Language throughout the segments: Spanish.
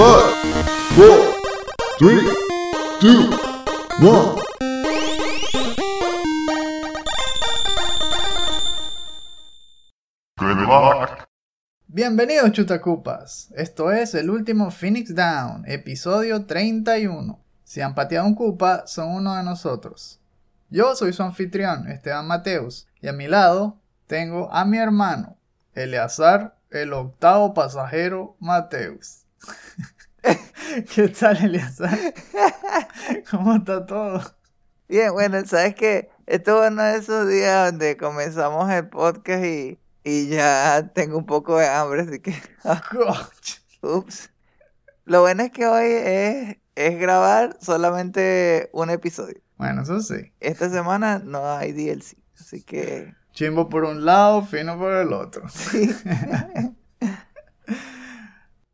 Five. Bienvenidos chutacupas, esto es el último Phoenix Down, episodio 31. Si han pateado un cupa, son uno de nosotros. Yo soy su anfitrión, Esteban Mateus, y a mi lado tengo a mi hermano, Eleazar, el octavo pasajero Mateus. ¿Qué tal, Eleazar? ¿Cómo está todo? Bien, bueno, sabes que esto es uno de esos días donde comenzamos el podcast y, y ya tengo un poco de hambre, así que. Ups. Lo bueno es que hoy es, es grabar solamente un episodio. Bueno, eso sí. Esta semana no hay DLC, así que. Chimbo por un lado, fino por el otro. Sí.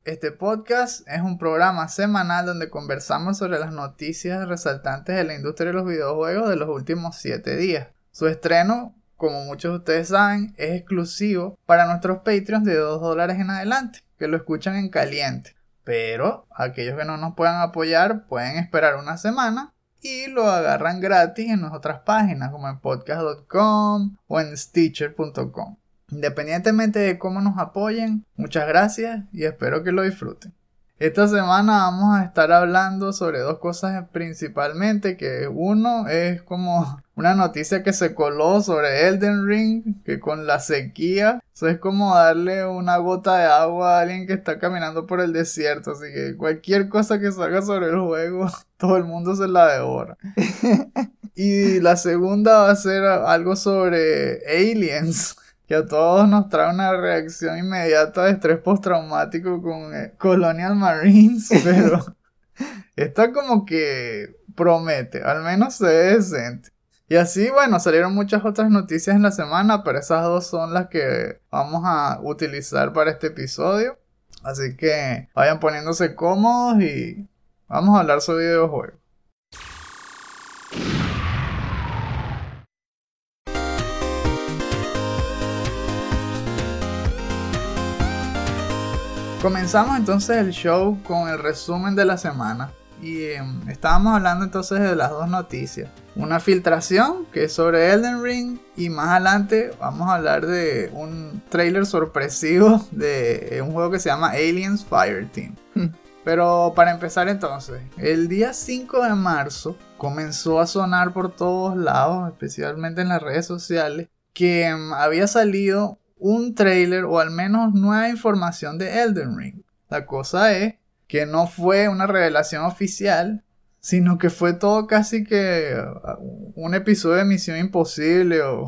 Este podcast es un programa semanal donde conversamos sobre las noticias resaltantes de la industria de los videojuegos de los últimos 7 días. Su estreno, como muchos de ustedes saben, es exclusivo para nuestros Patreons de 2 dólares en adelante, que lo escuchan en caliente. Pero aquellos que no nos puedan apoyar pueden esperar una semana y lo agarran gratis en nuestras páginas como en podcast.com o en stitcher.com. Independientemente de cómo nos apoyen, muchas gracias y espero que lo disfruten. Esta semana vamos a estar hablando sobre dos cosas principalmente, que uno es como una noticia que se coló sobre Elden Ring, que con la sequía, eso es como darle una gota de agua a alguien que está caminando por el desierto, así que cualquier cosa que salga sobre el juego, todo el mundo se la devora. y la segunda va a ser algo sobre aliens que a todos nos trae una reacción inmediata de estrés postraumático con eh, Colonial Marines, pero está como que promete, al menos se ve decente. Y así, bueno, salieron muchas otras noticias en la semana, pero esas dos son las que vamos a utilizar para este episodio. Así que vayan poniéndose cómodos y vamos a hablar sobre videojuegos. Comenzamos entonces el show con el resumen de la semana. Y em, estábamos hablando entonces de las dos noticias. Una filtración que es sobre Elden Ring y más adelante vamos a hablar de un trailer sorpresivo de un juego que se llama Aliens Fireteam. Pero para empezar entonces, el día 5 de marzo comenzó a sonar por todos lados, especialmente en las redes sociales, que em, había salido un trailer o al menos nueva información de Elden Ring. La cosa es que no fue una revelación oficial, sino que fue todo casi que uh, un episodio de Misión Imposible o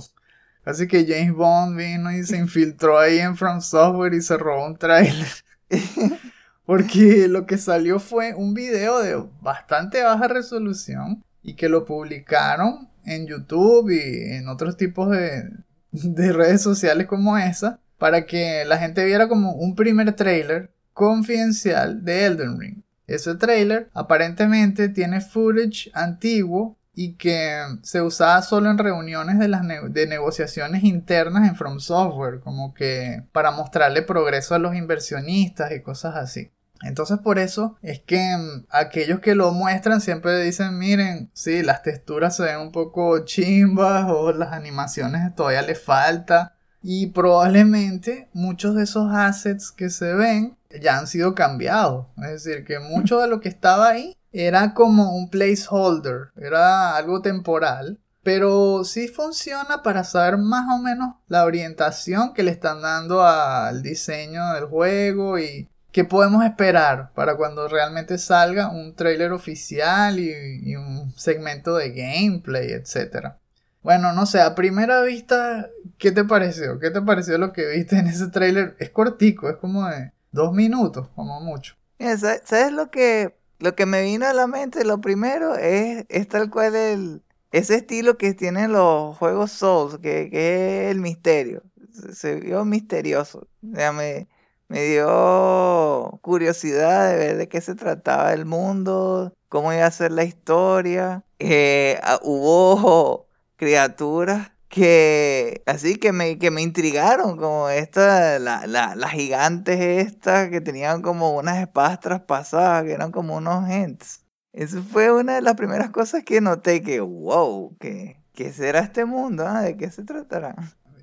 casi que James Bond vino y se infiltró ahí en From Software y se robó un trailer. Porque lo que salió fue un video de bastante baja resolución y que lo publicaron en YouTube y en otros tipos de, de redes sociales como esa para que la gente viera como un primer trailer confidencial de Elden Ring. Ese trailer aparentemente tiene footage antiguo y que se usaba solo en reuniones de las de negociaciones internas en From Software, como que para mostrarle progreso a los inversionistas y cosas así. Entonces por eso es que mm, aquellos que lo muestran siempre dicen, miren, sí, las texturas se ven un poco chimbas o las animaciones todavía le falta. Y probablemente muchos de esos assets que se ven ya han sido cambiados. Es decir, que mucho de lo que estaba ahí era como un placeholder, era algo temporal. Pero sí funciona para saber más o menos la orientación que le están dando al diseño del juego y ¿Qué podemos esperar para cuando realmente salga un trailer oficial y, un segmento de gameplay, etcétera? Bueno, no sé, a primera vista, ¿qué te pareció? ¿Qué te pareció lo que viste en ese trailer? Es cortico, es como de dos minutos, como mucho. ¿Sabes lo que, lo que me vino a la mente? Lo primero es, es tal cual el, ese estilo que tienen los juegos Souls, que, que es el misterio. Se, vio misterioso. Ya me, me dio curiosidad de ver de qué se trataba el mundo, cómo iba a ser la historia. Eh, ah, hubo criaturas que así que me, que me intrigaron, como esta, la, la, las gigantes estas que tenían como unas espadas traspasadas, que eran como unos ents. Eso fue una de las primeras cosas que noté que, wow, que, ¿qué será este mundo? Ah? ¿De qué se tratará?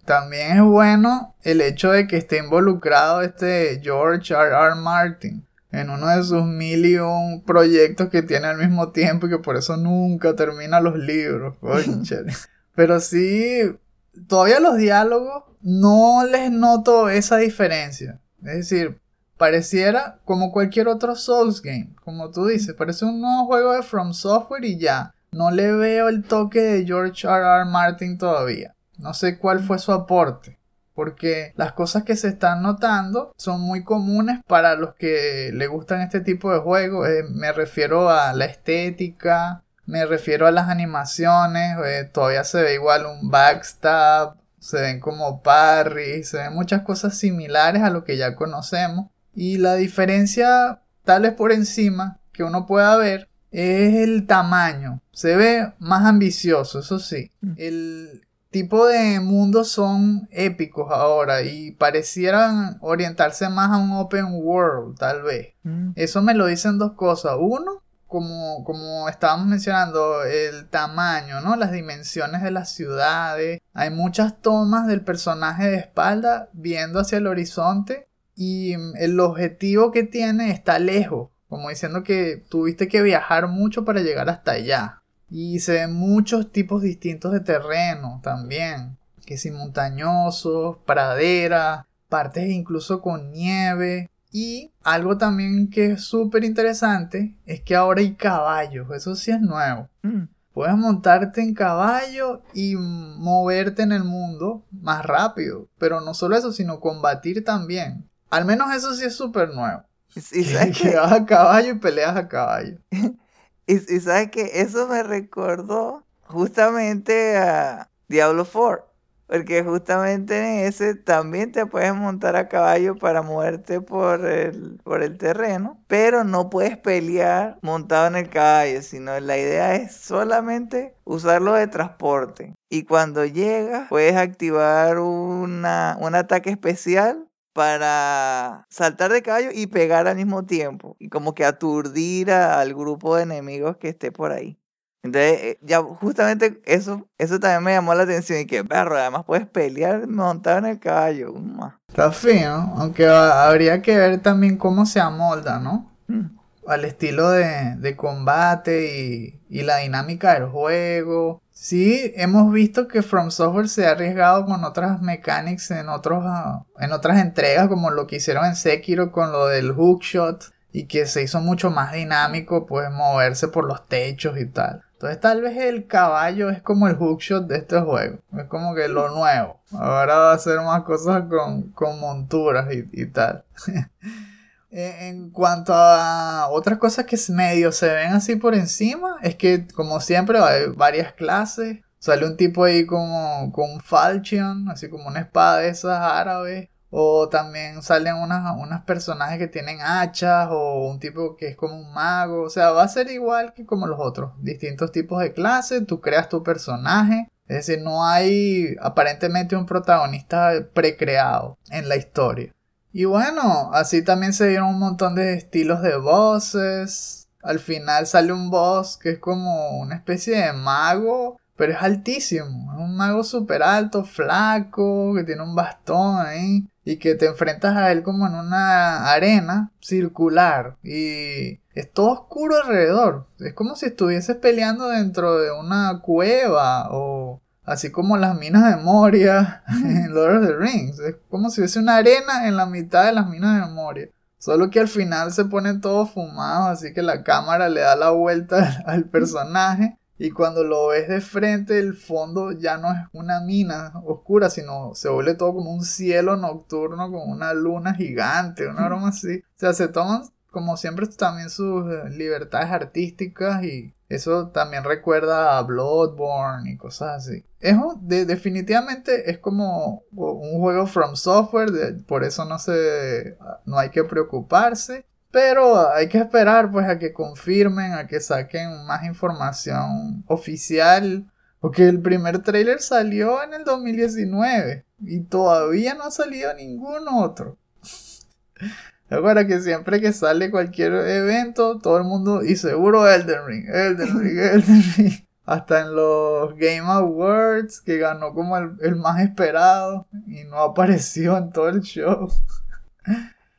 También es bueno el hecho de que esté involucrado este George R. R. Martin en uno de sus mil y un proyectos que tiene al mismo tiempo y que por eso nunca termina los libros. Pero sí, todavía los diálogos no les noto esa diferencia. Es decir, pareciera como cualquier otro Souls game, como tú dices, parece un nuevo juego de From Software y ya. No le veo el toque de George R. R. Martin todavía. No sé cuál fue su aporte. Porque las cosas que se están notando son muy comunes para los que le gustan este tipo de juegos. Eh, me refiero a la estética, me refiero a las animaciones. Eh, todavía se ve igual un backstab, se ven como parry, se ven muchas cosas similares a lo que ya conocemos. Y la diferencia, tal vez por encima, que uno pueda ver, es el tamaño. Se ve más ambicioso, eso sí. Mm. El, tipo de mundos son épicos ahora y parecieran orientarse más a un open world, tal vez. Mm. Eso me lo dicen dos cosas. Uno, como, como estábamos mencionando, el tamaño, ¿no? Las dimensiones de las ciudades. Hay muchas tomas del personaje de espalda viendo hacia el horizonte y el objetivo que tiene está lejos. Como diciendo que tuviste que viajar mucho para llegar hasta allá. Y se ven muchos tipos distintos de terreno también. Que si montañosos, praderas, partes incluso con nieve. Y algo también que es súper interesante es que ahora hay caballos. Eso sí es nuevo. Mm. Puedes montarte en caballo y moverte en el mundo más rápido. Pero no solo eso, sino combatir también. Al menos eso sí es súper nuevo. Y que vas a caballo y peleas a caballo. Y, sabes que eso me recordó justamente a Diablo 4. Porque justamente en ese también te puedes montar a caballo para moverte por el, por el terreno, pero no puedes pelear montado en el caballo, sino la idea es solamente usarlo de transporte. Y cuando llegas, puedes activar una, un ataque especial para saltar de caballo y pegar al mismo tiempo. Y como que aturdir al grupo de enemigos que esté por ahí. Entonces, eh, ya justamente eso, eso también me llamó la atención. Y que, perro, además puedes pelear montado en el caballo. Está fino, aunque habría que ver también cómo se amolda, ¿no? Mm. Al estilo de, de combate y, y la dinámica del juego. Sí, hemos visto que From Software se ha arriesgado con otras mechanics en, otros, ah, en otras entregas, como lo que hicieron en Sekiro con lo del hookshot, y que se hizo mucho más dinámico, pues moverse por los techos y tal. Entonces tal vez el caballo es como el hookshot de este juego, es como que lo nuevo. Ahora va a hacer más cosas con, con monturas y, y tal. En cuanto a otras cosas que medio se ven así por encima, es que como siempre hay varias clases. Sale un tipo ahí como con un falchion, así como una espada de esas árabes. O también salen unas, unas personajes que tienen hachas o un tipo que es como un mago. O sea, va a ser igual que como los otros. Distintos tipos de clases, tú creas tu personaje. Es decir, no hay aparentemente un protagonista precreado en la historia. Y bueno, así también se dieron un montón de estilos de voces. Al final sale un boss que es como una especie de mago, pero es altísimo. Es un mago súper alto, flaco, que tiene un bastón ahí. Y que te enfrentas a él como en una arena circular. Y es todo oscuro alrededor. Es como si estuvieses peleando dentro de una cueva o Así como las minas de Moria en Lord of the Rings. Es como si hubiese una arena en la mitad de las minas de Moria. Solo que al final se pone todo fumado, así que la cámara le da la vuelta al personaje. Y cuando lo ves de frente, el fondo ya no es una mina oscura, sino se vuelve todo como un cielo nocturno con una luna gigante, una broma así. O sea, se toman como siempre también sus eh, libertades artísticas y eso también recuerda a Bloodborne y cosas así. Es definitivamente es como un juego from software, por eso no se no hay que preocuparse, pero hay que esperar pues a que confirmen, a que saquen más información oficial Porque el primer trailer salió en el 2019 y todavía no ha salido ningún otro. Recuerda que siempre que sale cualquier evento, todo el mundo, y seguro Elden Ring, Elden Ring, Elden Ring. Hasta en los Game Awards, que ganó como el, el más esperado y no apareció en todo el show.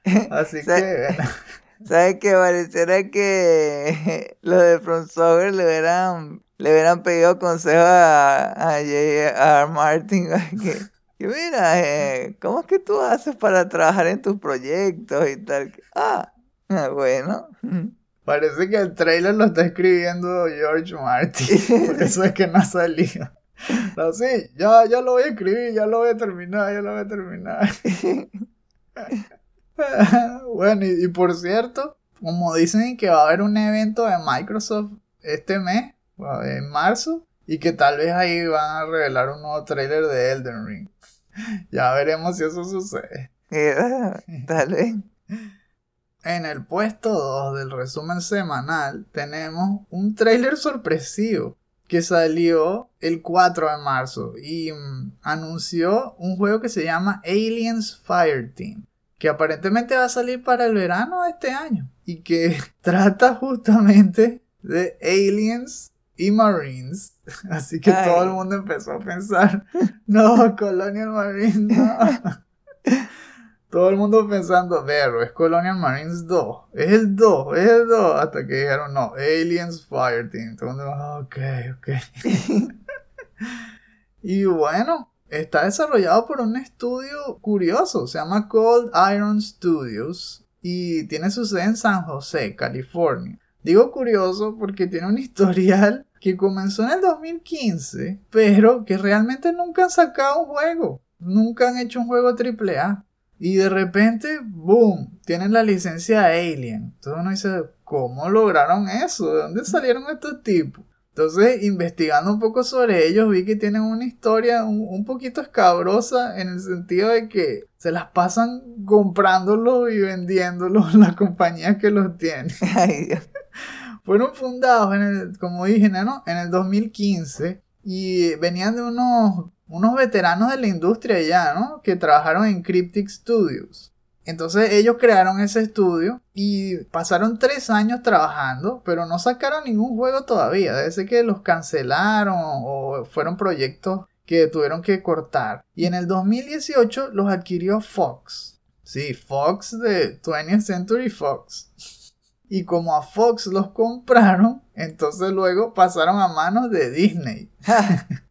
Así que. ¿Sabes qué? Pareciera que los de From Software le hubieran, le hubieran pedido consejo a, a J.R. Martin. Que, que mira, eh, ¿cómo es que tú haces para trabajar en tus proyectos y tal? Ah, ah bueno. Parece que el trailer lo está escribiendo George Martin. Por eso es que no ha salido. No, sí, ya, ya lo voy a escribir, ya lo voy a terminar, ya lo voy a terminar. bueno, y, y, por cierto, como dicen que va a haber un evento de Microsoft este mes, en marzo, y que tal vez ahí van a revelar un nuevo trailer de Elden Ring. ya veremos si eso sucede. tal vez. En el puesto 2 del resumen semanal tenemos un trailer sorpresivo que salió el 4 de marzo y mm, anunció un juego que se llama Aliens Fireteam que aparentemente va a salir para el verano de este año y que trata justamente de aliens y marines. Así que todo el mundo empezó a pensar, no, Colonial Marines, no. todo el mundo pensando, pero es Colonial Marines 2, es el 2, es el 2, hasta que dijeron, no, Aliens Fireteam. Todo el mundo, ah, ok, ok. y bueno, está desarrollado por un estudio curioso, se llama Cold Iron Studios y tiene su sede en San José, California. Digo curioso porque tiene un historial que comenzó en el 2015, pero que realmente nunca han sacado un juego, nunca han hecho un juego AAA. Y de repente, boom, tienen la licencia Alien. Entonces uno dice, ¿cómo lograron eso? ¿De dónde salieron estos tipos? Entonces, investigando un poco sobre ellos, vi que tienen una historia un, poquito escabrosa en el sentido de que se las pasan comprándolos y vendiéndolos las compañías que los tienen. Fueron fundados, en el, como dije, ¿no? en el 2015 y venían de unos, unos veteranos de la industria ya, ¿no? Que trabajaron en Cryptic Studios. Entonces ellos crearon ese estudio y pasaron tres años trabajando, pero no sacaron ningún juego todavía. Debe ser que los cancelaron o fueron proyectos que tuvieron que cortar. Y en el 2018 los adquirió Fox. Sí, Fox de 20th Century Fox. Y como a Fox los compraron, entonces luego pasaron a manos de Disney.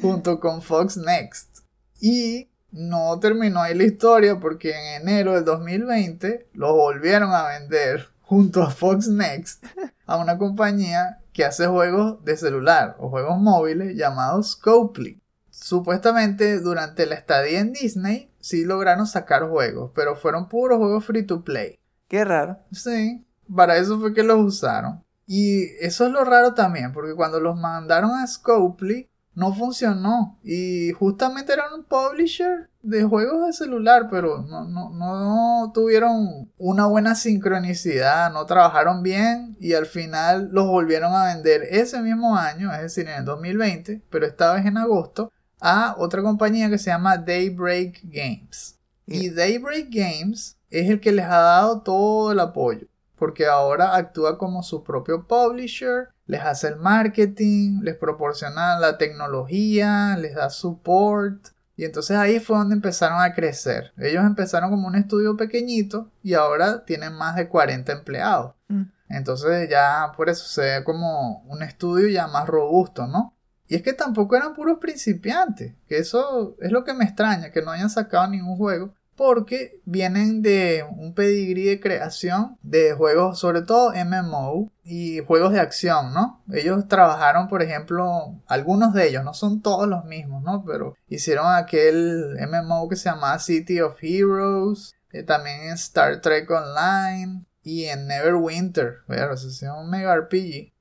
junto con Fox Next. Y no terminó ahí la historia porque en enero del 2020 los volvieron a vender junto a Fox Next a una compañía que hace juegos de celular o juegos móviles llamados Scopely. Supuestamente durante la estadía en Disney sí lograron sacar juegos, pero fueron puros juegos free to play. Qué raro. Sí, para eso fue que los usaron. Y eso es lo raro también, porque cuando los mandaron a Scopely, no funcionó. Y justamente eran un publisher de juegos de celular, pero no, no, no, tuvieron una buena sincronicidad, no trabajaron bien y al final los volvieron a vender ese mismo año, es decir, en el 2020, pero esta vez en agosto, a otra compañía que se llama Daybreak Games. Y Daybreak Games es el que les ha dado todo el apoyo, porque ahora actúa como su propio publisher les hace el marketing, les proporciona la tecnología, les da support. Y entonces ahí fue donde empezaron a crecer. Ellos empezaron como un estudio pequeñito y ahora tienen más de 40 empleados. Mm. Entonces ya por eso se ve como un estudio ya más robusto, ¿no? Y es que tampoco eran puros principiantes, que eso es lo que me extraña, que no hayan sacado ningún juego porque vienen de un pedigrí de creación de juegos, sobre todo MMO y juegos de acción, ¿no? Ellos trabajaron, por ejemplo, algunos de ellos, no son todos los mismos, ¿no? Pero hicieron aquel MMO que se llamaba City of Heroes, eh, también en Star Trek Online y en Neverwinter, ¿verdad? es un mega RPG.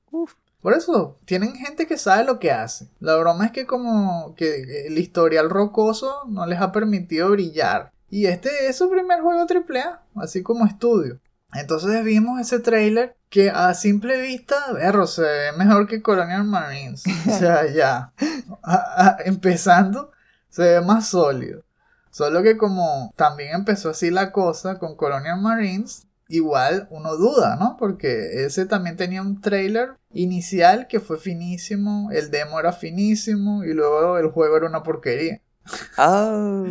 Por eso, tienen gente que sabe lo que hace. La broma es que como que el historial rocoso no les ha permitido brillar. Y este es su primer juego AAA, así como estudio. Entonces vimos ese trailer que a simple vista, verro, se ve mejor que Colonial Marines. O sea, ya. empezando, se ve más sólido. Solo que como también empezó así la cosa con Colonial Marines, igual uno duda, ¿no? Porque ese también tenía un trailer inicial que fue finísimo, el demo era finísimo y luego el juego era una porquería. Oh.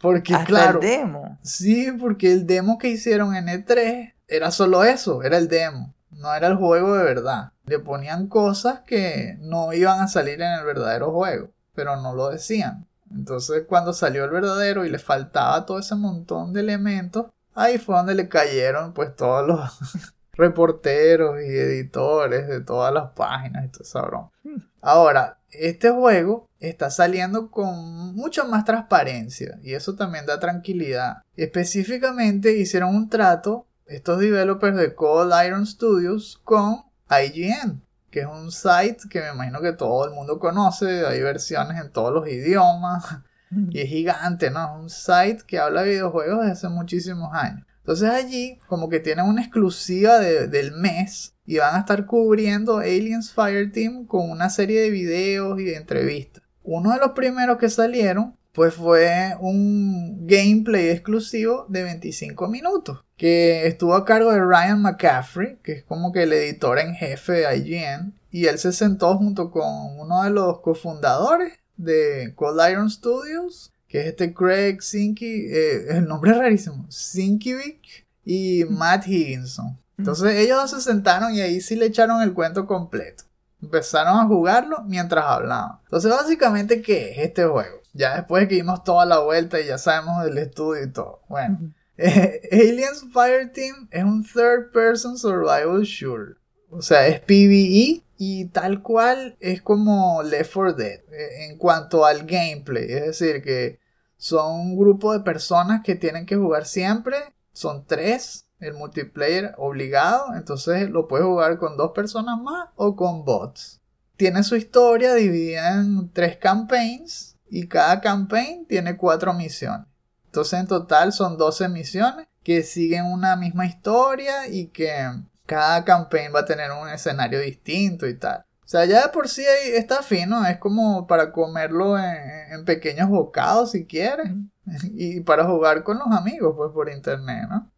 Porque Hasta claro, el demo. sí, porque el demo que hicieron en E3 era solo eso, era el demo, no era el juego de verdad. Le ponían cosas que no iban a salir en el verdadero juego, pero no lo decían. Entonces cuando salió el verdadero y le faltaba todo ese montón de elementos, ahí fue donde le cayeron pues todos los reporteros y editores de todas las páginas y todo esa broma. Ahora, este juego está saliendo con mucha más transparencia y eso también da tranquilidad. Específicamente hicieron un trato estos developers de Cold Iron Studios con IGN, que es un site que me imagino que todo el mundo conoce, hay versiones en todos los idiomas y es gigante, ¿no? Es un site que habla de videojuegos desde hace muchísimos años. Entonces allí como que tienen una exclusiva de- del mes y van a estar cubriendo Aliens Fireteam con una serie de videos y de entrevistas. Uno de los primeros que salieron pues fue un gameplay exclusivo de 25 minutos que estuvo a cargo de Ryan McCaffrey, que es como que el editor en jefe de IGN, y él se sentó junto con uno de los cofundadores de Cold Iron Studios, que es este Craig Sinky, eh, el nombre es rarísimo, Sinkiewicz y Matt Higginson. Entonces ellos se sentaron y ahí sí le echaron el cuento completo. Empezaron a jugarlo mientras hablaban. Entonces básicamente, ¿qué es este juego? Ya después de que dimos toda la vuelta y ya sabemos del estudio y todo. Bueno, eh, Aliens Fireteam es un third person survival shooter. O sea, es PvE y tal cual es como Left 4 Dead eh, en cuanto al gameplay. Es decir, que son un grupo de personas que tienen que jugar siempre. Son tres, el multiplayer obligado. Entonces lo puedes jugar con dos personas más o con bots. Tiene su historia dividida en tres campaigns y cada campaign tiene cuatro misiones. Entonces en total son 12 misiones que siguen una misma historia y que cada campaign va a tener un escenario distinto y tal. O sea, ya de por sí está fino, es como para comerlo en, en pequeños bocados si quieres y para jugar con los amigos pues por internet, ¿no?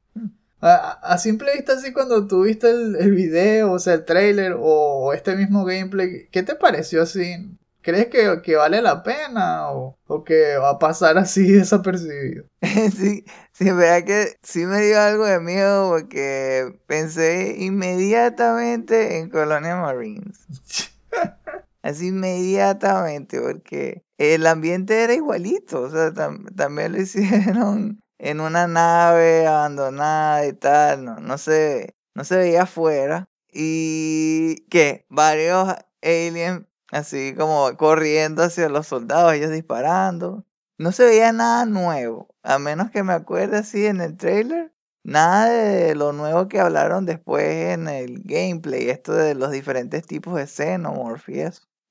A, a simple vista así cuando tú viste el, el video, o sea, el trailer o este mismo gameplay, ¿qué te pareció así? ¿Crees que, que vale la pena o, o que va a pasar así desapercibido? sí, sí, verdad que sí me dio algo de miedo porque pensé inmediatamente en Colonia Marines. Así inmediatamente, porque el ambiente era igualito, o sea, tam- también lo hicieron en una nave abandonada y tal, no, no se, no se veía afuera. Y que varios aliens así como corriendo hacia los soldados, ellos disparando. No se veía nada nuevo, a menos que me acuerde así en el trailer. Nada de lo nuevo que hablaron después en el gameplay, esto de los diferentes tipos de xenomorph.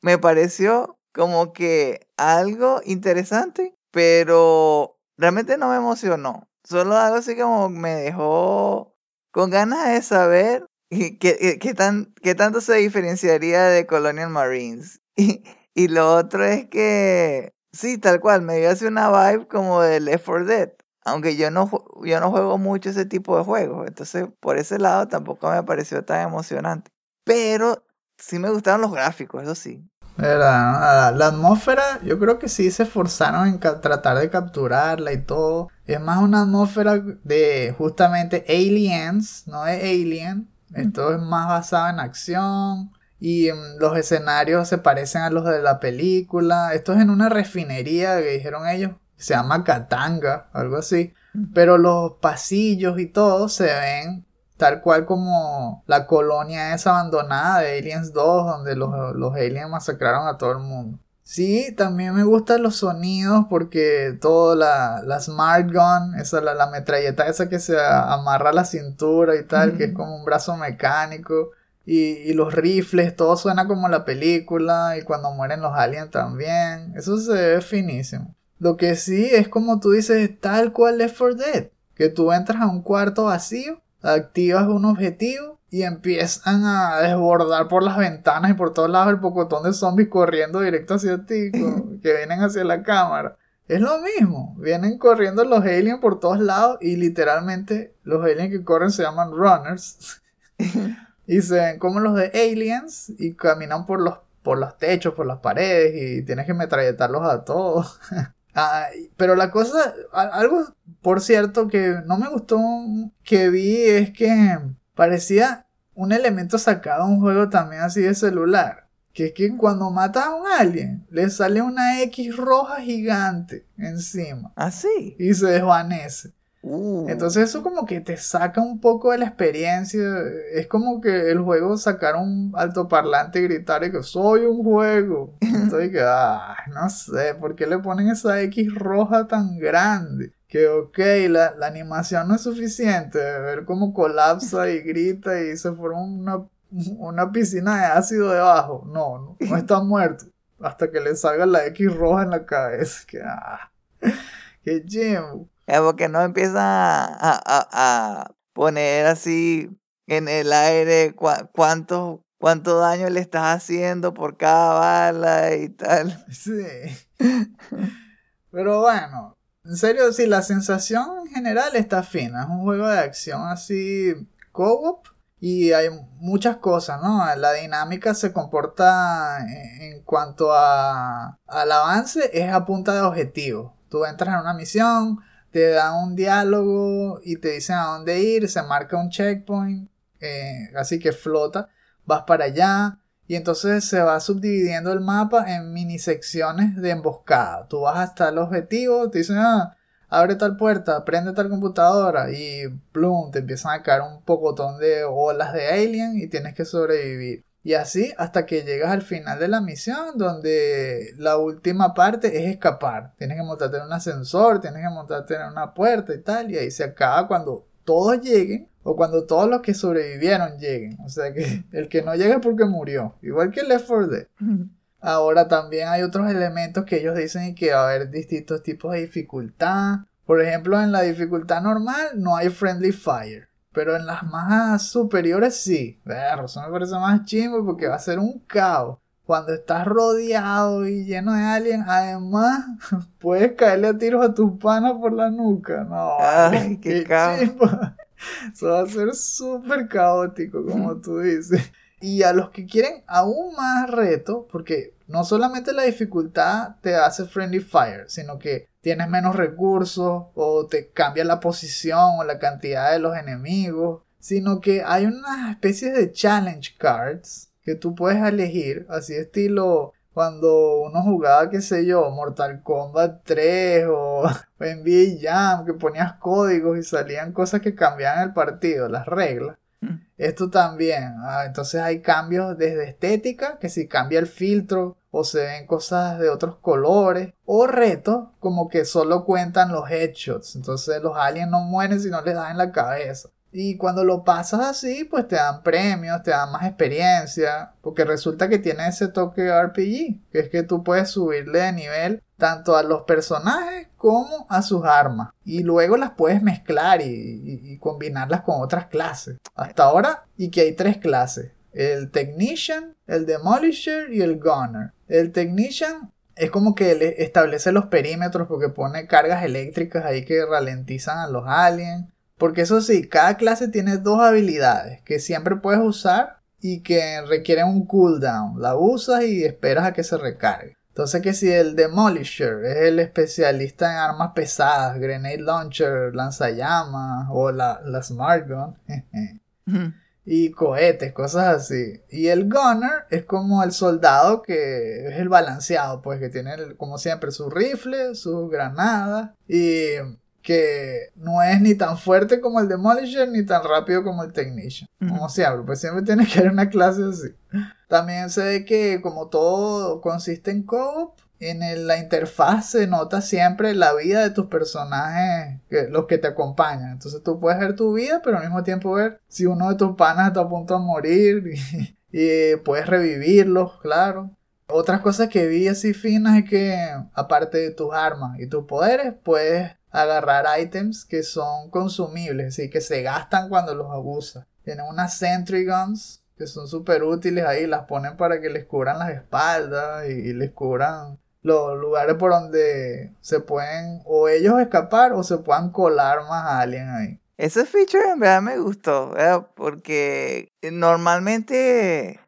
Me pareció como que algo interesante, pero realmente no me emocionó. Solo algo así como me dejó con ganas de saber qué, tan, qué tanto se diferenciaría de Colonial Marines. Y, y lo otro es que, sí, tal cual, me dio así una vibe como de Left 4 Dead. Aunque yo no, yo no juego mucho ese tipo de juegos. Entonces, por ese lado tampoco me pareció tan emocionante. Pero sí me gustaron los gráficos, eso sí. ¿No? La, la atmósfera, yo creo que sí se esforzaron en tratar de capturarla y todo. Es más una atmósfera de justamente aliens, no de alien. Esto es más basado en acción. Y mm, los escenarios se parecen a los de la película. Esto es en una refinería que dijeron ellos. Se llama Katanga, algo así. Pero los pasillos y todo se ven tal cual como la colonia esa abandonada de Aliens 2, donde los, los aliens masacraron a todo el mundo. Sí, también me gustan los sonidos porque todo la, la Smart Gun, esa, la, la metralleta esa que se amarra a la cintura y tal, que es como un brazo mecánico. Y, y los rifles, todo suena como la película. Y cuando mueren los aliens también. Eso se ve finísimo. Lo que sí es como tú dices, tal cual Left 4 Dead. Que tú entras a un cuarto vacío activas un objetivo y empiezan a desbordar por las ventanas y por todos lados el pocotón de zombies corriendo directo hacia ti, que vienen hacia la cámara. Es lo mismo, vienen corriendo los aliens por todos lados y literalmente los aliens que corren se llaman runners. y se ven como los de aliens y caminan por los, por los techos, por las paredes y tienes que metralletarlos a todos. Ah, pero la cosa, algo por cierto que no me gustó que vi es que parecía un elemento sacado de un juego también así de celular. Que es que cuando matas a un alien, le sale una X roja gigante encima. Así. y se desvanece. Uh. Entonces eso como que te saca un poco de la experiencia. Es como que el juego sacar un altoparlante y gritar y que soy un juego. Entonces que, ah, no sé, ¿por qué le ponen esa X roja tan grande? Que ok, la, la animación no es suficiente. Ver cómo colapsa y grita y se forma una, una piscina de ácido debajo. No, no, no está muerto. Hasta que le salga la X roja en la cabeza. Que, ah, que Jim. Porque no empiezan a, a- a poner así en el aire cua- cuánto, cuánto daño le estás haciendo por cada bala y tal. Sí. Pero bueno, en serio, sí, la sensación en general está fina. Es un juego de acción así co-op y hay muchas cosas, ¿no? La dinámica se comporta en en cuanto a, al avance, es a punta de objetivo. Tú entras en una misión, te dan un diálogo y te dicen a dónde ir, se marca un checkpoint, eh, así que flota, vas para allá. Y entonces se va subdividiendo el mapa en mini secciones de emboscada. Tú vas hasta el objetivo, te dicen, ah, abre tal puerta, prende tal computadora y plum, te empiezan a caer un pocotón de olas de alien y tienes que sobrevivir. Y así hasta que llegas al final de la misión donde la última parte es escapar. Tienes que montarte en un ascensor, tienes que montarte en una puerta y tal. Y ahí se acaba cuando todos lleguen o cuando todos los que sobrevivieron lleguen. O sea que el que no llega es porque murió. Igual que Left 4 Dead. Ahora también hay otros elementos que ellos dicen que va a haber distintos tipos de dificultad. Por ejemplo, en la dificultad normal no hay friendly fire. Pero en las más superiores sí. Ver, eso me parece más chingo porque va a ser un caos. Cuando estás rodeado y lleno de aliens, además puedes caerle a tiros a tus panas por la nuca. No, Ay, qué caos. chimba. Eso va a ser súper caótico, como tú dices. Y a los que quieren aún más reto, porque no solamente la dificultad te hace friendly fire, sino que tienes menos recursos o te cambia la posición o la cantidad de los enemigos, sino que hay unas especies de challenge cards que tú puedes elegir, así estilo cuando uno jugaba, qué sé yo, Mortal Kombat 3 o NBA Jam, que ponías códigos y salían cosas que cambiaban el partido, las reglas. Esto también, ah, entonces hay cambios desde estética, que si cambia el filtro o se ven cosas de otros colores, o retos como que solo cuentan los headshots, entonces los aliens no mueren si no les dan en la cabeza. Y cuando lo pasas así, pues te dan premios, te dan más experiencia, porque resulta que tiene ese toque RPG, que es que tú puedes subirle de nivel tanto a los personajes como a sus armas. Y luego las puedes mezclar y, combinarlas con otras clases. Hasta ahora, y que hay tres clases. El Technician, el Demolisher y el Gunner. El Technician es como que le establece los perímetros porque pone cargas eléctricas ahí que ralentizan a los aliens. Porque eso sí, cada clase tiene dos habilidades que siempre puedes usar y que requieren un cooldown. La usas y esperas a que se recargue. Entonces que si el Demolisher es el especialista en armas pesadas, grenade launcher, lanzallamas o la, la Smart Gun y cohetes, cosas así. Y el Gunner es como el soldado que es el balanceado, pues que tiene el- como siempre su rifle, sus granadas y que no es ni tan fuerte como el Demolisher ni tan rápido como el Technician. Ujú. Como siempre, pues siempre tiene que haber una clase así. También se ve que como todo consiste en co-op, en el- la interfaz se nota siempre la vida de tus personajes, que- los que te acompañan. Entonces tú puedes ver tu vida, pero al mismo tiempo ver si uno de tus panas está a punto de morir y, y puedes revivirlos, claro. Otras cosas que vi así finas es que aparte de tus armas y tus poderes, puedes agarrar ítems que son consumibles, así que se gastan cuando los abusa. Tienen unas Sentry Guns que son súper útiles ahí, las ponen para que les cubran las espaldas y, les cubran los lugares por donde se pueden o ellos escapar o se puedan colar más a alguien ahí. Ese feature en verdad me gustó, porque normalmente...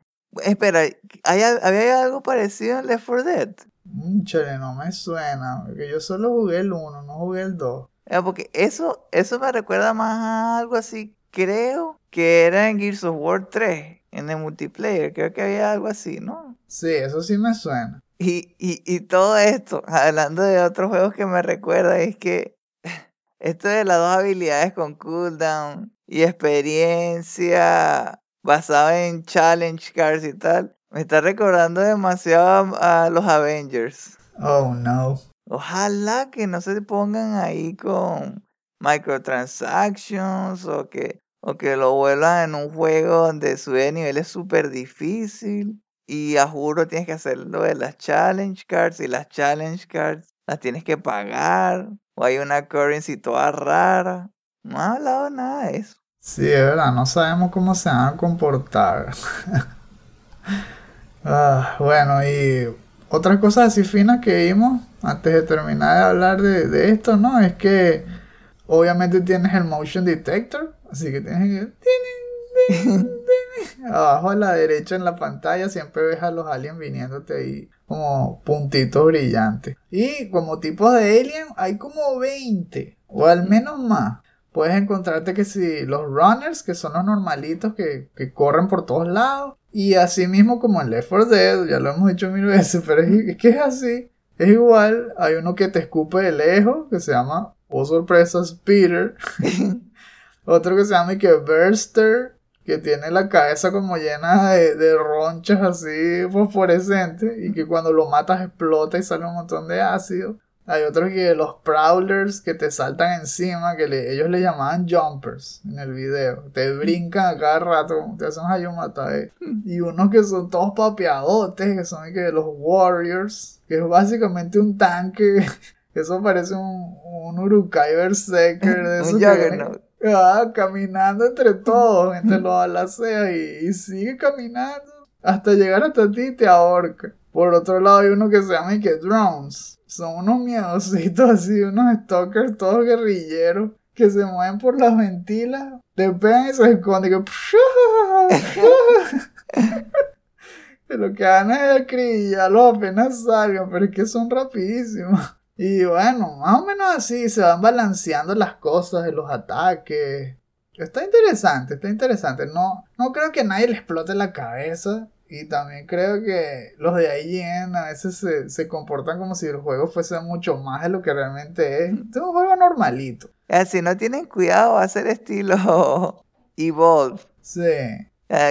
Espera, ¿había algo parecido en Left 4 Dead? No me suena, porque yo solo jugué el 1, no jugué el 2. porque eso, eso me recuerda más a algo así, creo que era en Gears of War 3, en el multiplayer, creo que había algo así, ¿no? Sí, eso sí me suena. Y, y, y todo esto, hablando de otros juegos que me recuerda, es que esto de las dos habilidades con cooldown y experiencia basada en challenge cards y tal, me está recordando demasiado a, los Avengers. Oh no. Ojalá que no se pongan ahí con microtransactions o que, o que lo vuelvan en un juego donde su nivel es súper difícil. Y a juro tienes que hacerlo de las challenge cards y las challenge cards las tienes que pagar o hay una currency toda rara. No ha hablado nada de eso. Sí, es verdad, no sabemos cómo se van a comportar. ah, bueno, y otras cosas así finas que vimos antes de terminar de hablar de, de esto, ¿no? Es que obviamente tienes el motion detector, así que tienes que... Abajo a la derecha en la pantalla siempre ves a los aliens viniéndote ahí como puntitos brillantes. Y como tipos de alien hay como 20 o al menos más. Puedes encontrarte que si los runners, que son los normalitos que, corren por todos lados. Y así mismo como en Left 4 Dead, ya lo hemos dicho mil veces, pero es, que es así. Es igual, hay uno que te escupe de lejos, que se llama, oh sorpresa, Peter. Otro que se llama que Burster que tiene la cabeza como llena de, ronchas así fosforescentes y que cuando lo matas explota y sale un montón de ácido. Hay otros que los prowlers que te saltan encima, que ellos le llamaban jumpers en el video. Te brincan a cada rato, te hacen hayumata. Eh. Y unos que son todos papeadotes, que son que los warriors, que es básicamente un tanque. Eso parece un, un Urukai Berserker de esos Ah, caminando entre todos, entre los alaceas y, y, sigue caminando hasta llegar hasta ti y te ahorca. Por otro lado hay uno que se llama que drones. Son unos miedositos así, unos stalkers todos guerrilleros que se mueven por las ventilas, te pegan y se esconden. Que, lo que hagan es acribillarlos apenas salgan, pero es que son rapidísimos. Y bueno, más o menos así se van balanceando las cosas de los ataques. Está interesante, está interesante. No, no creo que a nadie le explote la cabeza. Y también creo que los de IGN a veces se, comportan como si el juego fuese mucho más de lo que realmente es. Es un juego normalito. Si no tienen cuidado va a ser estilo Evolve. Sí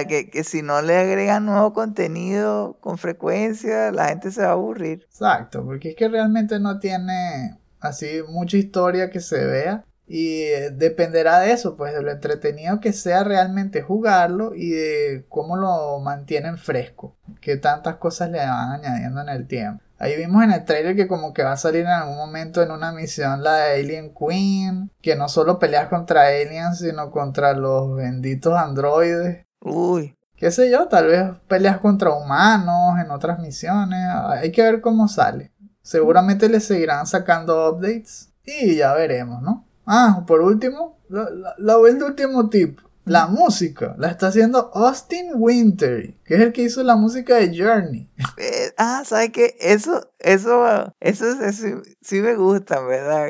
que, si no le agregan nuevo contenido con frecuencia, la gente se va a aburrir. Exacto, porque es que realmente no tiene así mucha historia que se vea. Y eh, dependerá de eso, pues de lo entretenido que sea realmente jugarlo y de cómo lo mantienen fresco, que tantas cosas le van añadiendo en el tiempo. Ahí vimos en el trailer que como que va a salir en algún momento en una misión la de Alien Queen, que no solo peleas contra aliens, sino contra los benditos androides. Uy. Qué sé yo, tal vez peleas contra humanos en otras misiones. Hay que ver cómo sale. Seguramente le seguirán sacando updates y ya veremos, ¿no? Ah, por último, la, la, el último tip. La música la está haciendo Austin Winter, que es el que hizo la música de Journey. Eh, ah, ¿sabes qué? Eso, eso, eso, eso, sí me gusta, ¿verdad?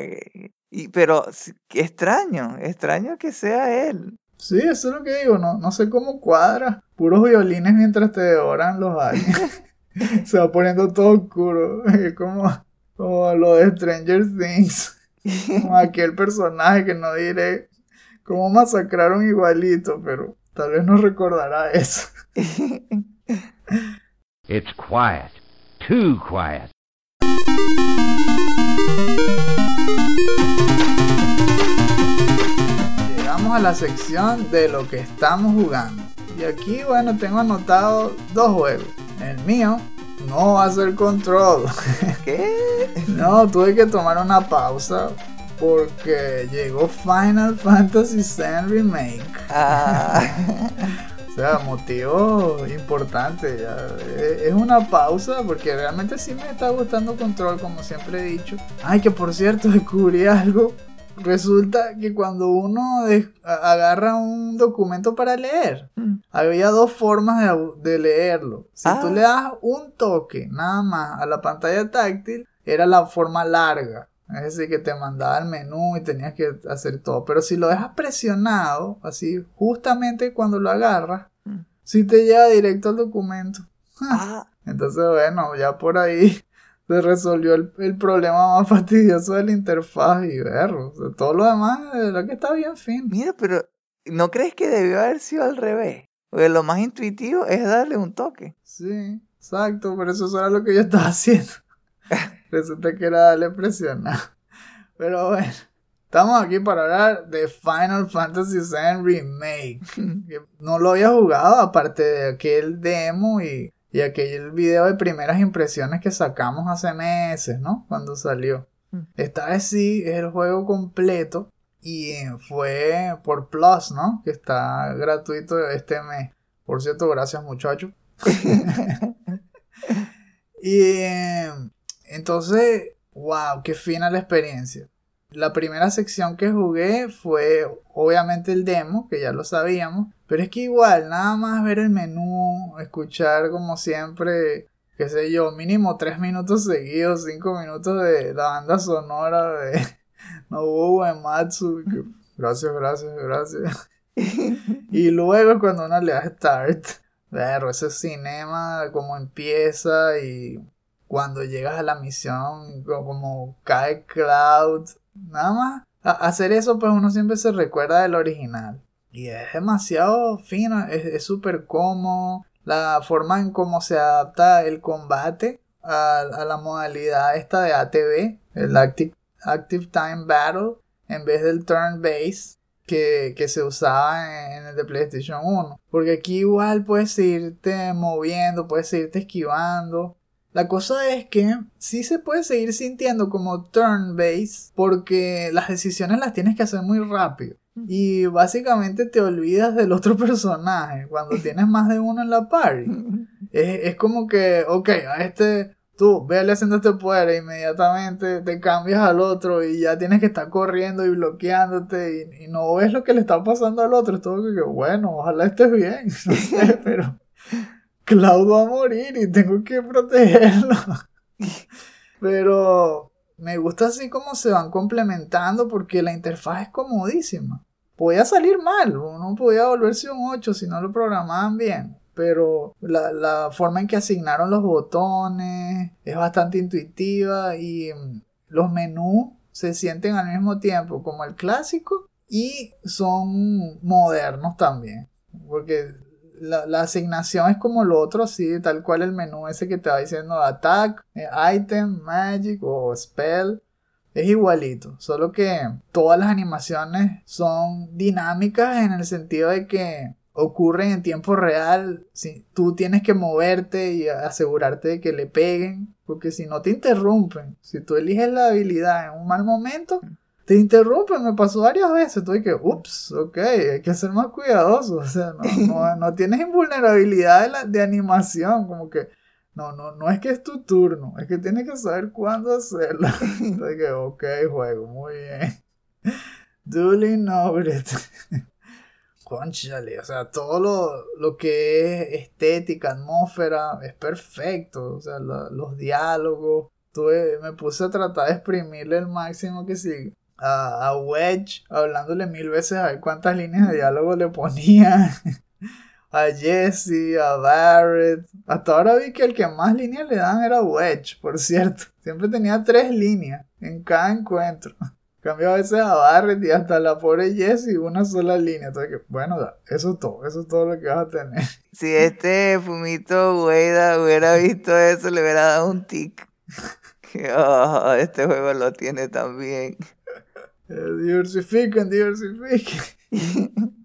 Y, pero extraño, extraño que sea él. Sí, eso es lo que digo, no, no sé cómo cuadra. Puros violines mientras te devoran los aliens. Se va poniendo todo oscuro. como, como lo de Stranger Things. Como aquel personaje que no diré cómo masacraron igualito, pero tal vez no recordará eso. It's quiet. Too quiet a la sección de lo que estamos jugando. Y aquí, bueno, tengo anotado dos juegos. El mío no ser control. ¿Qué? no, tuve que tomar una pausa Porque llegó Final Fantasy VII Remake. Ah, O sea, motivo importante. ya. Eh, Es una pausa porque realmente sí me está gustando Control, como siempre he dicho. Ay, que por cierto, descubrí algo. Resulta que cuando uno agarra un documento para leer, había dos formas de, leerlo. Si Ah. tú le das un toque nada más a la pantalla táctil, era la forma larga. Es decir, que te mandaba el menú y tenías que hacer todo. Pero si lo dejas presionado, así, justamente cuando lo agarras, Mm. sí te lleva directo al documento. ah, Entonces, bueno, ya por ahí se resolvió el, el problema más fastidioso de la interfaz y ver. o sea, todo lo demás, de verdad que está bien fin. mira, pero ¿no crees que debió haber sido al revés? Porque lo más intuitivo es darle un toque. Sí, exacto, pero eso era lo que yo estaba haciendo. Resulta que era darle presionar. Pero bueno, estamos aquí para hablar de Final Fantasy VII Remake. no lo había jugado, aparte de aquel demo y, y aquel video de primeras impresiones que sacamos hace meses, ¿no? Cuando salió. Mm. Esta vez sí es el juego completo y fue por Plus, ¿no? Que está gratuito este mes. Por cierto, gracias muchachos. y eh, entonces, wow, qué fina la experiencia. La primera sección que jugué fue obviamente el demo, que ya lo sabíamos, pero es que igual, nada más ver el menú, escuchar como siempre, qué sé yo, mínimo tres minutos seguidos, cinco minutos de la banda sonora de Nobuo Uematsu. que- Gracias, gracias, gracias. Y luego cuando uno le da start, ver ese cinema, cómo empieza y cuando llegas a la misión, co- como cae Cloud, nada más. a- hacer eso, pues uno siempre se recuerda del original. Y es demasiado fino, es súper cómodo. La forma en cómo se adapta el combate a, a la modalidad esta de ATB, el Active, Active Time Battle, en vez del Turn Base que, que se usaba en, el de PlayStation 1. Porque aquí igual puedes irte moviendo, puedes irte esquivando. La cosa es que sí se puede seguir sintiendo como turn based porque las decisiones las tienes que hacer muy rápido. Y básicamente te olvidas del otro personaje cuando tienes más de uno en la party. Es, es como que, ok, a este, tú, véale haciendo este poder e inmediatamente te cambias al otro y ya tienes que estar corriendo y bloqueándote y, y no ves lo que le está pasando al otro. Es todo que, bueno, ojalá estés bien, no sé, pero Cloud va a morir y tengo que protegerlo. Pero me gusta así como se van complementando porque la interfaz es comodísima. Podía salir mal, uno podía volverse un 8 si no lo programaban bien. Pero la, la forma en que asignaron los botones es bastante intuitiva y mm, los menús se sienten al mismo tiempo como el clásico y son modernos también. Porque la, asignación es como lo otro, sí, tal cual el menú ese que te va diciendo attack, eh, item, magic o spell. Es igualito, solo que todas las animaciones son dinámicas en el sentido de que ocurren en tiempo real. Si tú tienes que moverte y asegurarte de que le peguen, porque si no te interrumpen. Si tú eliges la habilidad en un mal momento, te interrumpen. Me pasó varias veces. Tuve que, ups, ok, hay que ser más cuidadoso. O sea, no, no, no tienes invulnerabilidad de, la- de animación, como que. No, no, no es que es tu turno, es que tienes que saber cuándo hacerlo. Entonces que, ok, juego, muy bien. Duly noted. Conchale, o sea, todo lo, lo que es estética, atmósfera, es perfecto. O sea, la- los diálogos. Tuve, me puse a tratar de exprimirle el máximo que sí. A, a Wedge, hablándole mil veces a ver cuántas líneas de diálogo le ponía. a Jesse, a Barrett. Hasta ahora vi que el que más líneas le dan era Wedge, por cierto. Siempre tenía tres líneas en cada encuentro. Cambió a veces a Barrett y hasta la pobre Jessie una sola línea. Entonces, bueno, eso es todo, eso es todo lo que vas a tener. Si este Fumito Ueda hubiera visto eso, le hubiera dado un tic. Que, oh, este juego lo tiene también. Eh, diversifiquen, diversifiquen.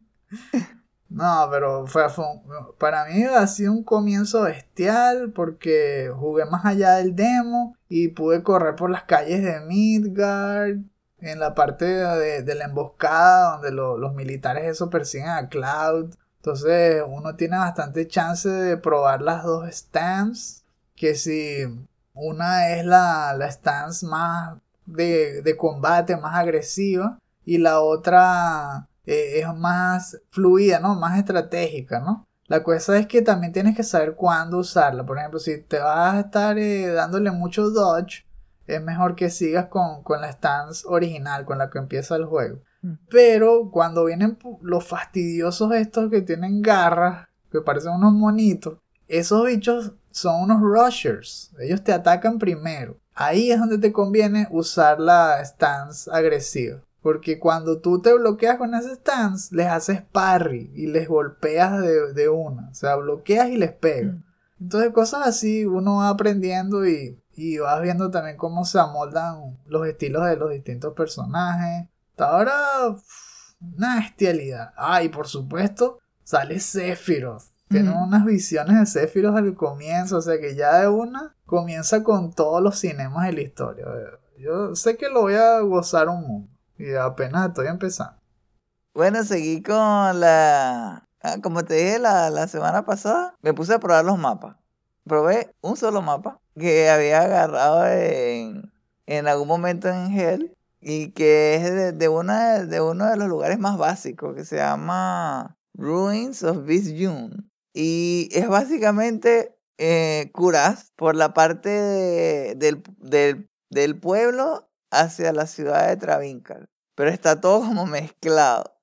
No, pero fue, fue un- para mí ha sido un comienzo bestial porque jugué más allá del demo y pude correr por las calles de Midgard. en la parte de, de la emboscada donde lo- los militares eso persiguen a Cloud. Entonces uno tiene bastante chance de probar las dos stands. Que si una es la, la stance más de, de combate, más agresiva. Y la otra eh, es más fluida, ¿no? Más estratégica, ¿no? La cosa es que también tienes que saber cuándo usarla. Por ejemplo, si te vas a estar eh, dándole mucho dodge, es mejor que sigas con, con la stance original, con la que empieza el juego. Mm. Pero cuando vienen los fastidiosos estos que tienen garras, que parecen unos monitos, esos bichos son unos rushers. Ellos te atacan primero. Ahí es donde te conviene usar la stance agresiva. Porque cuando tú te bloqueas con ese stance, les haces parry y les golpeas de, de una. O sea, bloqueas y les pegas. Entonces cosas así uno va aprendiendo y, y vas viendo también cómo se amoldan los estilos de los distintos personajes. Hasta ahora, una bestialidad. Ah, y por supuesto, sale Sephiroth. Tiene unas visiones de Sephiroth al comienzo, o sea que ya de una comienza con todos los cinemas de la historia. Yo sé que lo voy a gozar un mundo y apenas estoy empezando. Bueno, seguí con la... ah, como te dije la, la semana pasada, me puse a probar los mapas. Probé un solo mapa que había agarrado en, en algún momento en Hell y que es de, de una, de uno de los lugares más básicos que se llama Ruins of Visjun. Y es básicamente eh, curas por la parte de- del, del, pueblo hacia la ciudad de Travincal. Pero está todo como mezclado.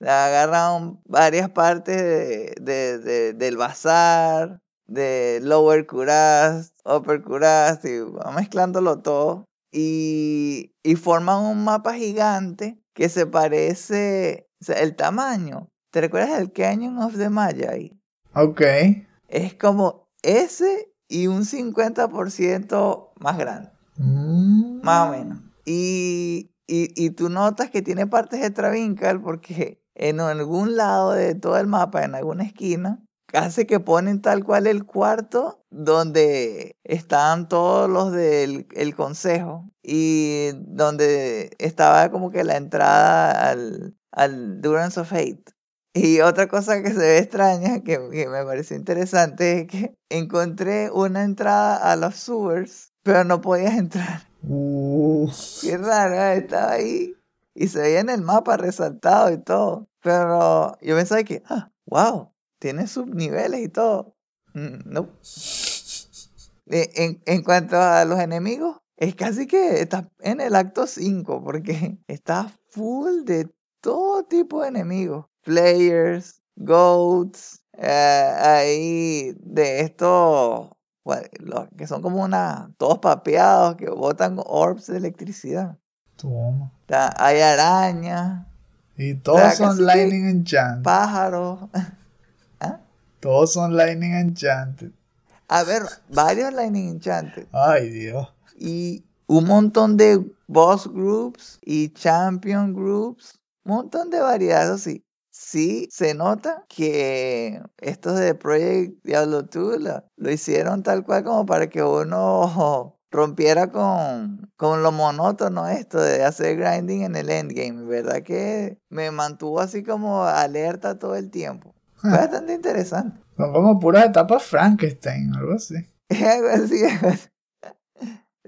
Agarran varias partes de, de- de- del bazar, de Lower Curaz, Upper Curaz, y va mezclándolo todo. Y, y forman un mapa gigante que se parece, o sea, el tamaño. ¿Te recuerdas del Canyon of the Magi? Ok. Es como ese y un 50% más grande. Mm. Más o menos. Y, y, y tú notas que tiene partes de Travincal porque en algún lado de todo el mapa, en alguna esquina, casi que ponen tal cual el cuarto donde están todos los del el consejo y donde estaba como que la entrada al, al Durance of Hate. Y otra cosa que se ve extraña, que, que me pareció interesante, es que encontré una entrada a los sewers, pero no podías entrar. Uh. Qué raro, ¿eh? estaba ahí y se veía en el mapa resaltado y todo. Pero yo pensaba que, ah, wow, tiene subniveles y todo. Mm, no. Eh, En, en cuanto a los enemigos, es casi que está en el acto 5, porque está full de todo tipo de enemigos. Players, goats, eh, ahí de estos los que son como una, todos papeados, que botan orbs de electricidad. Toma. Hay arañas, Y todos sea, son Lightning Enchanted. pájaros. Todos son Lightning Enchanted. A ver, varios Lightning Enchanted. Ay, Dios. Y un montón de boss groups y champion groups. Montón de variedad, eso sí. Sí, se nota que estos de Project Diablo 2 lo, lo hicieron tal cual como para que uno rompiera con, con lo monótono esto de hacer grinding en el endgame. ¿Verdad que me mantuvo así como alerta todo el tiempo? Fue bastante interesante. Son como puras etapas Frankenstein, algo así. Es algo así, algo así.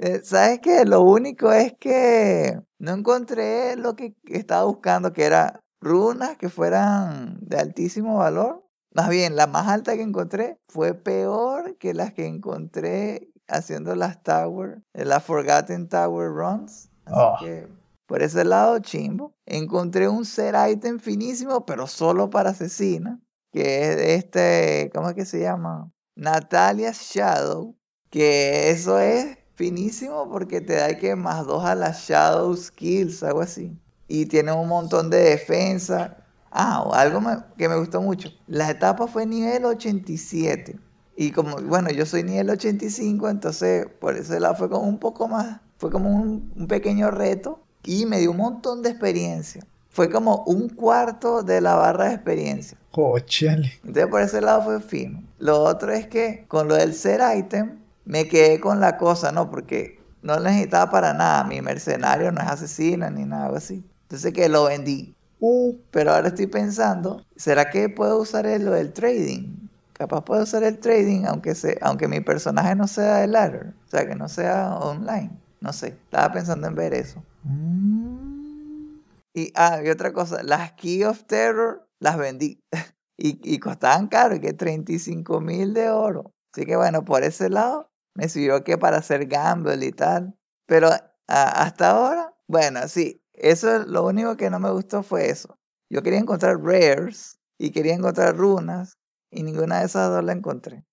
Eh, ¿Sabes qué? Lo único es que no encontré lo que estaba buscando, que era runas que fueran de altísimo valor. Más bien, la más alta que encontré fue peor que las que encontré haciendo las Tower, eh, las Forgotten Tower Runs. Así Oh. que por ese lado, chimbo. Encontré un set item finísimo, pero solo para asesina, que es este, ¿cómo es que se llama? Natalia Shadow, que eso es finísimo porque te da que más dos a las Shadow Skills, algo así. Y tiene un montón de defensa. Ah, o algo me- que me gustó mucho. La etapa fue nivel 87. Y como, bueno, yo soy nivel 85, entonces por ese lado fue como un poco más, fue como un, un pequeño reto y me dio un montón de experiencia. Fue como un cuarto de la barra de experiencia. Cóchale. Entonces por ese lado fue fino. Lo otro es que con lo del ser item me quedé con la cosa, ¿no? Porque no necesitaba para nada. Mi mercenario no es asesino ni nada así. Entonces que lo vendí. Uh, Pero ahora estoy pensando, ¿será que puedo usar lo del trading? Capaz puedo usar el trading aunque, se, aunque mi personaje no sea de ladder. O sea, que no sea online. No sé, estaba pensando en ver eso. mm, Y, ah, y otra cosa, las Key of Terror las vendí. y, y costaban caro, que 35 mil de oro. Así que bueno, por ese lado me sirvió que para hacer gamble y tal. Pero a- hasta ahora, bueno, sí, eso es lo único que no me gustó fue eso. Yo quería encontrar rares y quería encontrar runas y ninguna de esas dos la encontré.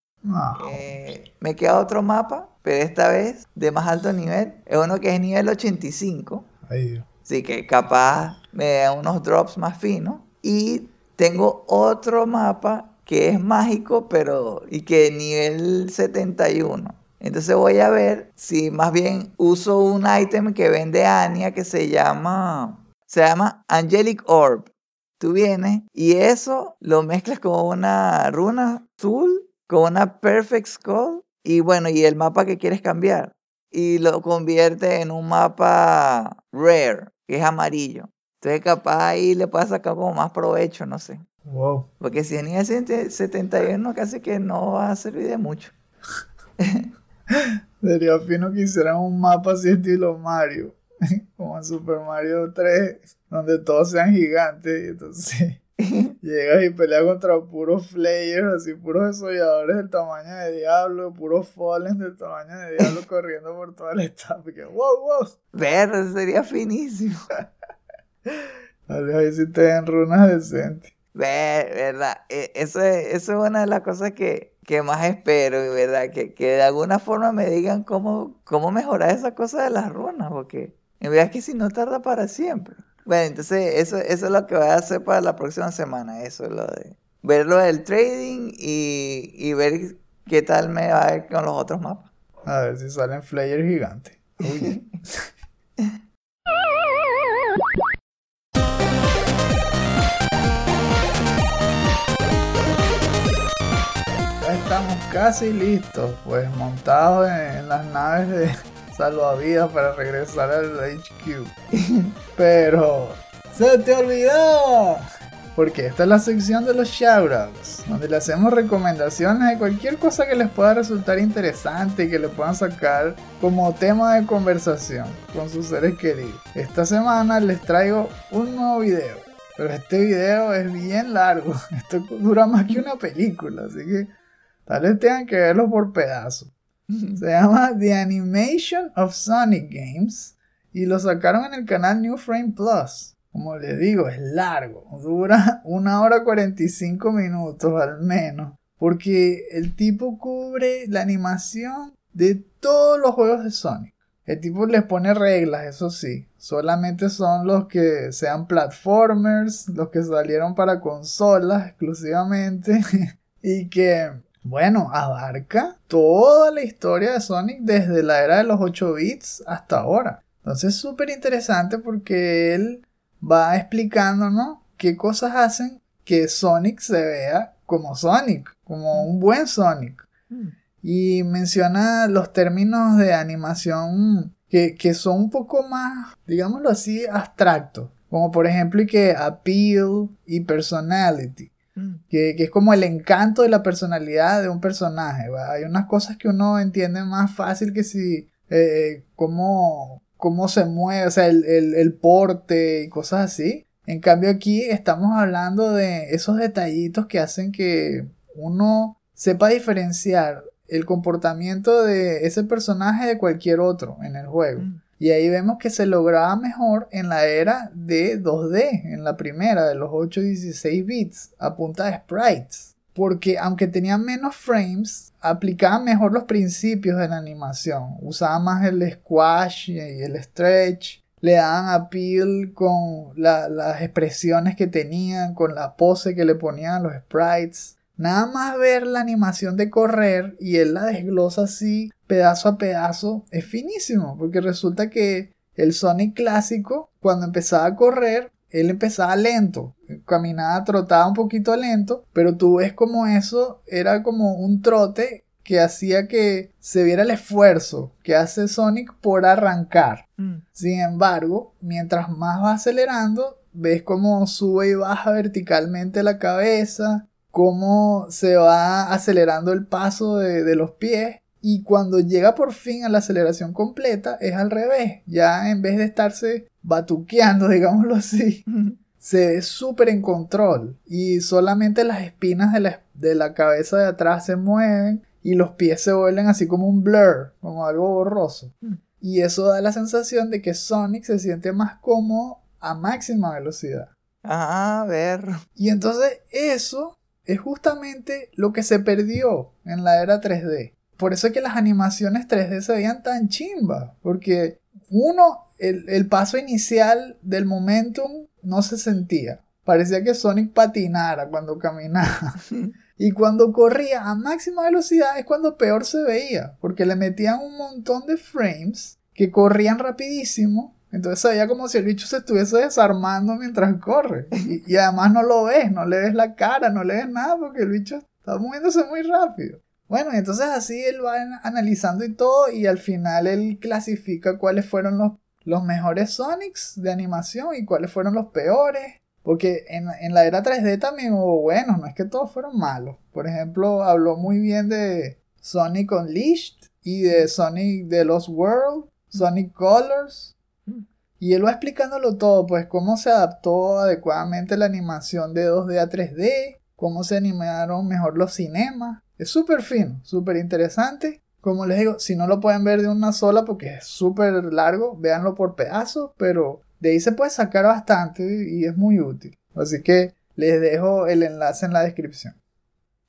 Eh, me queda otro mapa, pero esta vez de más alto nivel. Es uno que es nivel 85. Ay. Así que capaz me da unos drops más finos. Y tengo otro mapa que es mágico, pero y que nivel 71. Entonces voy a ver si más bien uso un ítem que vende Anya que se llama se llama Angelic Orb. Tú vienes y eso lo mezclas con una runa azul, con una Perfect Skull y bueno, y el mapa que quieres cambiar y lo convierte en un mapa rare, que es amarillo. Entonces capaz ahí le puedes sacar como más provecho, no sé. Wow. Porque si es nivel 71 casi que no va a servir de mucho. Sería fino que hicieran un mapa así estilo Mario, como en Super Mario 3, donde todos sean gigantes y entonces llegas y peleas contra puros flayers, así puros desolladores del tamaño de diablo, puros fallen del tamaño de diablo corriendo por toda la etapa. Que wow, wow. Ver, sería finísimo. Tal vez ahí sí te den runas decentes. Ver, verdad. E- Eso es, eso es una de las cosas que, que más espero, ¿verdad? Que, que de alguna forma me digan cómo, cómo mejorar esa cosa de las runas, porque en verdad es que si no tarda para siempre. Bueno, entonces eso, eso es lo que voy a hacer para la próxima semana, eso es lo de ver lo del trading y, y ver qué tal me va a ir con los otros mapas. A ver si salen flayers gigantes. casi listos, pues montados en, las naves de salvavidas para regresar al HQ. Pero se te olvidó. Porque esta es la sección de los shoutouts, donde le hacemos recomendaciones de cualquier cosa que les pueda resultar interesante y que le puedan sacar como tema de conversación con sus seres queridos. Esta semana les traigo un nuevo video, pero este video es bien largo. Esto dura más que una película, así que tal vez tengan que verlo por pedazos. Se llama The Animation of Sonic Games y lo sacaron en el canal New Frame Plus. Como les digo, es largo, dura una hora 45 minutos al menos, porque el tipo cubre la animación de todos los juegos de Sonic. El tipo les pone reglas, eso sí, solamente son los que sean platformers, los que salieron para consolas exclusivamente y que bueno, abarca toda la historia de Sonic desde la era de los 8 bits hasta ahora. Entonces es súper interesante porque él va explicándonos qué cosas hacen que Sonic se vea como Sonic, como un buen Sonic. Y menciona los términos de animación que, que son un poco más, digámoslo así, abstractos. Como por ejemplo y que appeal y personality que, que es como el encanto de la personalidad de un personaje. ¿va? Hay unas cosas que uno entiende más fácil que si eh, cómo, cómo se mueve, o sea, el, el, el porte y cosas así. En cambio aquí estamos hablando de esos detallitos que hacen que uno sepa diferenciar el comportamiento de ese personaje de cualquier otro en el juego. Y ahí vemos que se lograba mejor en la era de 2D, en la primera de los 8 y 16 bits, a punta de sprites. Porque aunque tenía menos frames, aplicaba mejor los principios de la animación. Usaba más el squash y el stretch. Le daban appeal con la- las expresiones que tenían, con la pose que le ponían a los sprites. Nada más ver la animación de correr y él la desglosa así pedazo a pedazo es finísimo porque resulta que el Sonic clásico cuando empezaba a correr él empezaba lento caminaba trotaba un poquito lento pero tú ves como eso era como un trote que hacía que se viera el esfuerzo que hace Sonic por arrancar. Mm. Sin embargo, mientras más va acelerando, ves cómo sube y baja verticalmente la cabeza, cómo se va acelerando el paso de, de los pies. Y cuando llega por fin a la aceleración completa, es al revés. Ya en vez de estarse batuqueando, digámoslo así, se ve súper en control. Y solamente las espinas de la, de la cabeza de atrás se mueven y los pies se vuelven así como un blur, como algo borroso. Y eso da la sensación de que Sonic se siente más cómodo a máxima velocidad. Ah, a ver. Y entonces eso es justamente lo que se perdió en la era 3D. Por eso es que las animaciones 3D se veían tan chimbas. Porque uno, el, el paso inicial del momentum no se sentía. Parecía que Sonic patinara cuando caminaba. Y cuando corría a máxima velocidad es cuando peor se veía, porque le metían un montón de frames que corrían rapidísimo, entonces se veía como si el bicho se estuviese desarmando mientras corre. Y, además no lo ves, no le ves la cara, no le ves nada, porque el bicho está moviéndose muy rápido. Bueno, y entonces así él va an- analizando y todo, y al final él clasifica cuáles fueron los, los mejores Sonics de animación y cuáles fueron los peores. Porque en, en la era 3D también hubo buenos, no es que todos fueron malos. Por ejemplo, habló muy bien de Sonic Unleashed y de Sonic The Lost World, Sonic Colors. Y él va explicándolo todo, pues cómo se adaptó adecuadamente la animación de 2D a 3D, cómo se animaron mejor los cinemas. Es súper fino, súper interesante. Como les digo, si no lo pueden ver de una sola porque es súper largo, véanlo por pedazos, pero de ahí se puede sacar bastante y es muy útil. Así que les dejo el enlace en la descripción.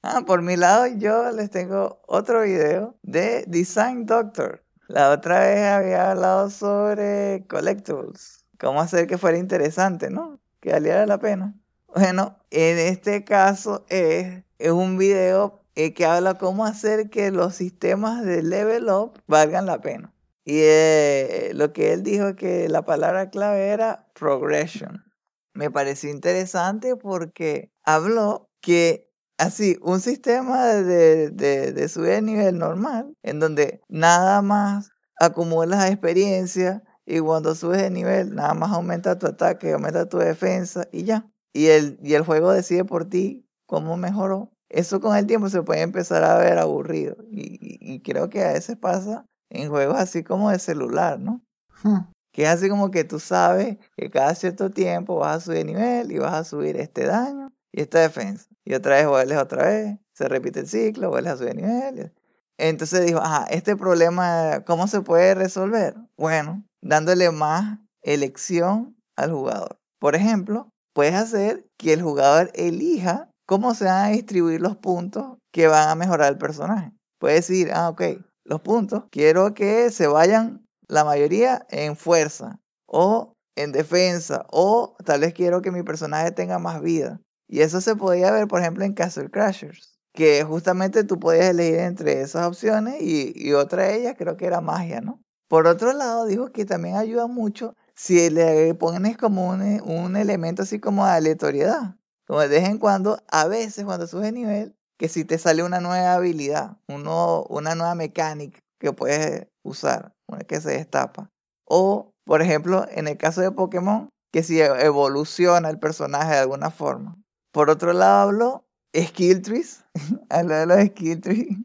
Ah, por mi lado yo les tengo otro video de Design Doctor. La otra vez había hablado sobre collectibles. Cómo hacer que fuera interesante, ¿no? Que valiera la pena. Bueno, en este caso es, es un video eh, que habla cómo hacer que los sistemas de level up valgan la pena. Y eh, lo que él dijo que la palabra clave era progression. Me pareció interesante porque habló que así, un sistema de, de, de subir de nivel normal, en donde nada más acumulas experiencia y cuando subes de nivel, nada más aumenta tu ataque, aumenta tu defensa y ya. Y el, y el juego decide por ti cómo mejoró. Eso con el tiempo se puede empezar a ver aburrido. Y, y- y creo que a veces pasa en juegos así como de celular, ¿no? Hmm. Que es así como que tú sabes que cada cierto tiempo vas a subir de nivel y vas a subir este daño y esta defensa. Y otra vez vuelves otra vez, se repite el ciclo, vuelves a subir nivel. Entonces dijo, ajá, este problema, ¿cómo se puede resolver? Bueno, dándole más elección al jugador. Por ejemplo, puedes hacer que el jugador elija cómo se van a distribuir los puntos que van a mejorar el personaje. Puedes decir, ah, ok, los puntos, quiero que se vayan la mayoría en fuerza o en defensa o tal vez quiero que mi personaje tenga más vida. Y eso se podía ver, por ejemplo, en Castle Crashers, que justamente tú podías elegir entre esas opciones y, otra de ellas creo que era magia, ¿no? Por otro lado, dijo que también ayuda mucho si le pones como un, e- un elemento así como aleatoriedad. Como de vez en cuando, a veces cuando subes nivel, que si te sale una nueva habilidad, una nueva mecánica que puedes usar, una que se destapa. O, por ejemplo, en el caso de Pokémon, que si e- evoluciona el personaje de alguna forma. Por otro lado, habló skill trees, habló de los skill trees,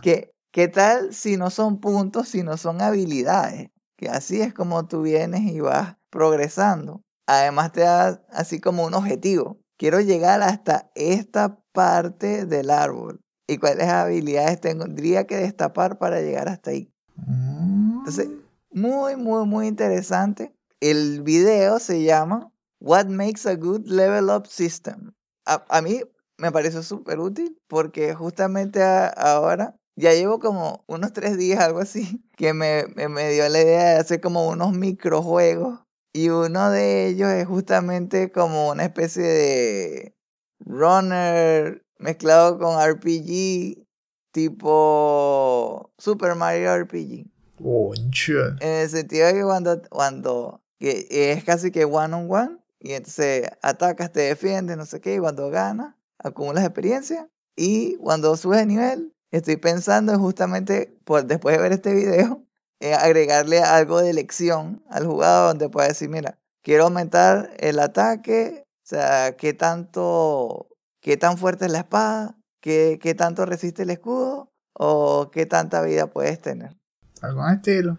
que ¿qué tal si no son puntos, si no son habilidades? Que así es como tú vienes y vas progresando. Además te da así como un objetivo. Quiero llegar hasta esta parte del árbol. ¿Y cuáles habilidades tendría que destapar para llegar hasta ahí? Entonces, muy, muy, muy interesante. El video se llama What Makes a Good Level Up System. A, a mí me pareció súper útil porque justamente a- ahora ya llevo como unos tres días, algo así, que me, me, me dio la idea de hacer como unos microjuegos. Y uno de ellos es justamente como una especie de runner mezclado con RPG, tipo Super Mario RPG. Concha. En el sentido de que cuando, cuando que es casi que one on one, y entonces atacas, te defiendes, no sé qué, y cuando ganas, acumulas experiencia, y cuando subes de nivel, estoy pensando en justamente, después de ver este video, eh, agregarle algo de elección al jugador donde pueda decir, mira, quiero aumentar el ataque, o sea, qué tanto, qué tan fuerte es la espada, qué, qué tanto resiste el escudo o qué tanta vida puedes tener. Algún estilo.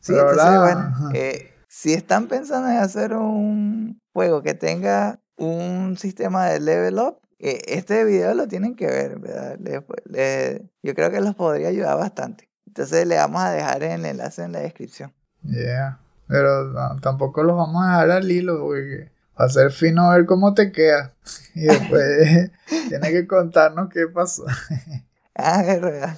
Sí, Pero entonces, bueno, eh, si están pensando en hacer un juego que tenga un sistema de level up, eh, este video lo tienen que ver, ¿verdad? Le- le- yo creo que los podría ayudar bastante. Entonces le vamos a dejar el enlace en la descripción. Yeah. Pero no, tampoco los vamos a dejar al hilo porque va a ser fino ver cómo te queda. Y después tienes que contarnos qué pasó. Ah, es verdad.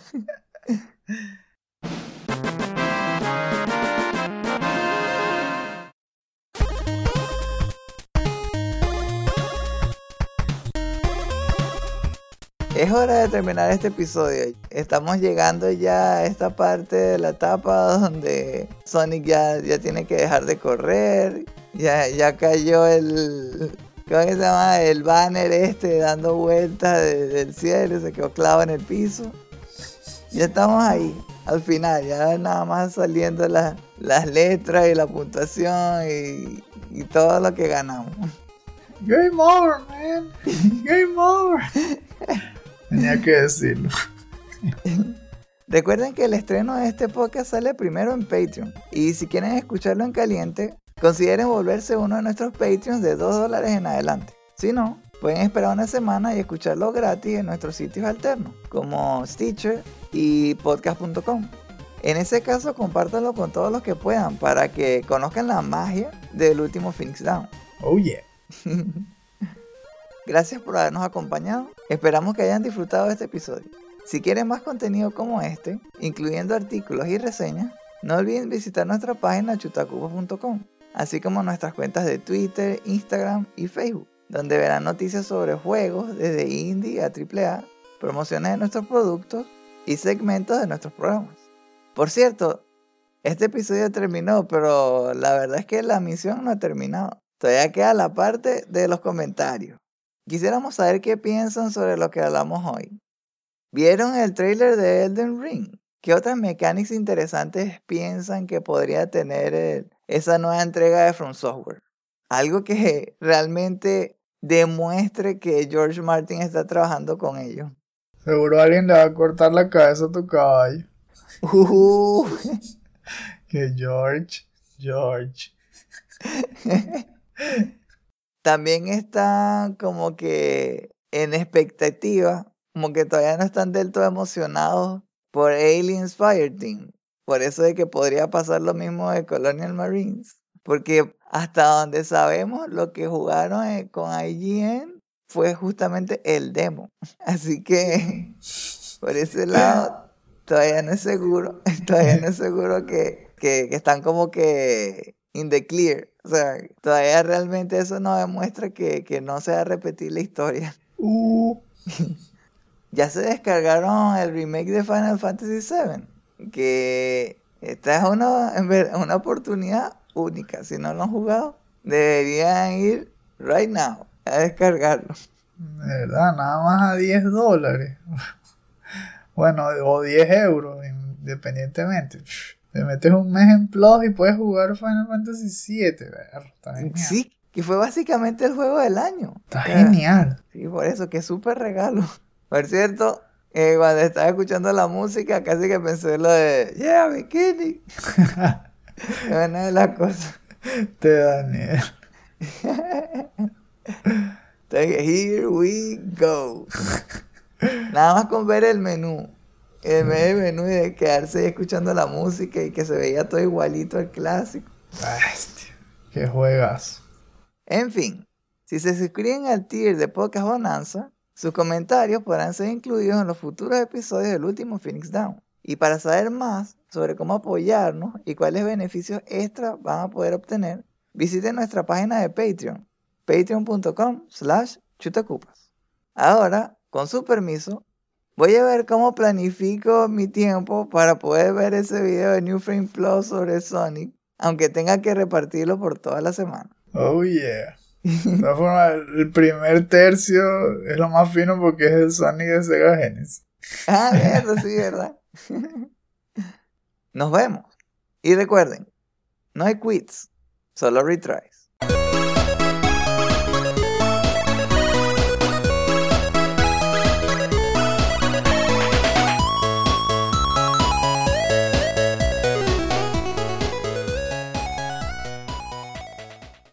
Es hora de terminar este episodio. Estamos llegando ya a esta parte de la etapa donde Sonic ya, ya tiene que dejar de correr. Ya, ya cayó el. ¿Cómo que se llama? El banner este dando vueltas de- del cielo. Se quedó clavado en el piso. Ya estamos ahí. Al final, ya nada más saliendo la- las letras y la puntuación y, y todo lo que ganamos. Game over, man. Game over. Tenía que decirlo. Recuerden que el estreno de este podcast sale primero en Patreon. Y si quieren escucharlo en caliente, consideren volverse uno de nuestros Patreons de 2 dólares en adelante. Si no, pueden esperar una semana y escucharlo gratis en nuestros sitios alternos, como Stitcher y podcast.com. En ese caso, compártanlo con todos los que puedan para que conozcan la magia del último Phoenix Down. Oh, yeah. Gracias por habernos acompañado. Esperamos que hayan disfrutado de este episodio. Si quieren más contenido como este, incluyendo artículos y reseñas, no olviden visitar nuestra página chutacubos.com, así como nuestras cuentas de Twitter, Instagram y Facebook, donde verán noticias sobre juegos desde indie a AAA, promociones de nuestros productos y segmentos de nuestros programas. Por cierto, este episodio terminó, pero la verdad es que la misión no ha terminado. Todavía queda la parte de los comentarios. Quisiéramos saber qué piensan sobre lo que hablamos hoy. ¿Vieron el trailer de Elden Ring? ¿Qué otras mecánicas interesantes piensan que podría tener el- esa nueva entrega de From Software? Algo que realmente demuestre que George Martin está trabajando con ellos. Seguro alguien le va a cortar la cabeza a tu caballo. Uh, Que George, George. También están como que en expectativa, como que todavía no están del todo emocionados por Aliens Fireteam. Por eso de que podría pasar lo mismo de Colonial Marines. Porque hasta donde sabemos, lo que jugaron eh, con IGN fue justamente el demo. Así que por ese lado, todavía no es seguro. Todavía no es seguro que, que, que están como que in the clear. O sea, todavía realmente eso no demuestra que, que no se va a repetir la historia. Uh, Ya se descargaron el remake de Final Fantasy VII. Que esta es una, una oportunidad única. Si no lo han jugado, deberían ir right now a descargarlo. de verdad, nada más a 10 dólares. Bueno, o 10 euros, independientemente. Te metes un mes en Plus y puedes jugar Final Fantasy VII. ver. Sí, que fue básicamente el juego del año. Está O sea, genial. Sí, por eso, que súper regalo. Por cierto, eh, cuando estaba escuchando la música, casi que pensé lo de, yeah, bikini. Es una de las cosas. Te Daniel. Entonces, here we go. Nada más con ver el menú. El menú y de quedarse ahí escuchando la música y que se veía todo igualito al clásico. Bestia. Qué juegas. En fin, si se suscriben al tier de Podcast Bonanza, sus comentarios podrán ser incluidos en los futuros episodios del último Phoenix Down. Y para saber más sobre cómo apoyarnos y cuáles beneficios extra van a poder obtener, visiten nuestra página de Patreon, patreon.com slash chutacupas. Ahora, con su permiso, voy a ver cómo planifico mi tiempo para poder ver ese video de New Frame Plus sobre Sonic, aunque tenga que repartirlo por toda la semana. Oh yeah. De todas formas, el primer tercio es lo más fino porque es el Sonic de Sega Genesis. Ah, eso sí, ¿verdad? Nos vemos. Y recuerden, no hay quits, solo retries.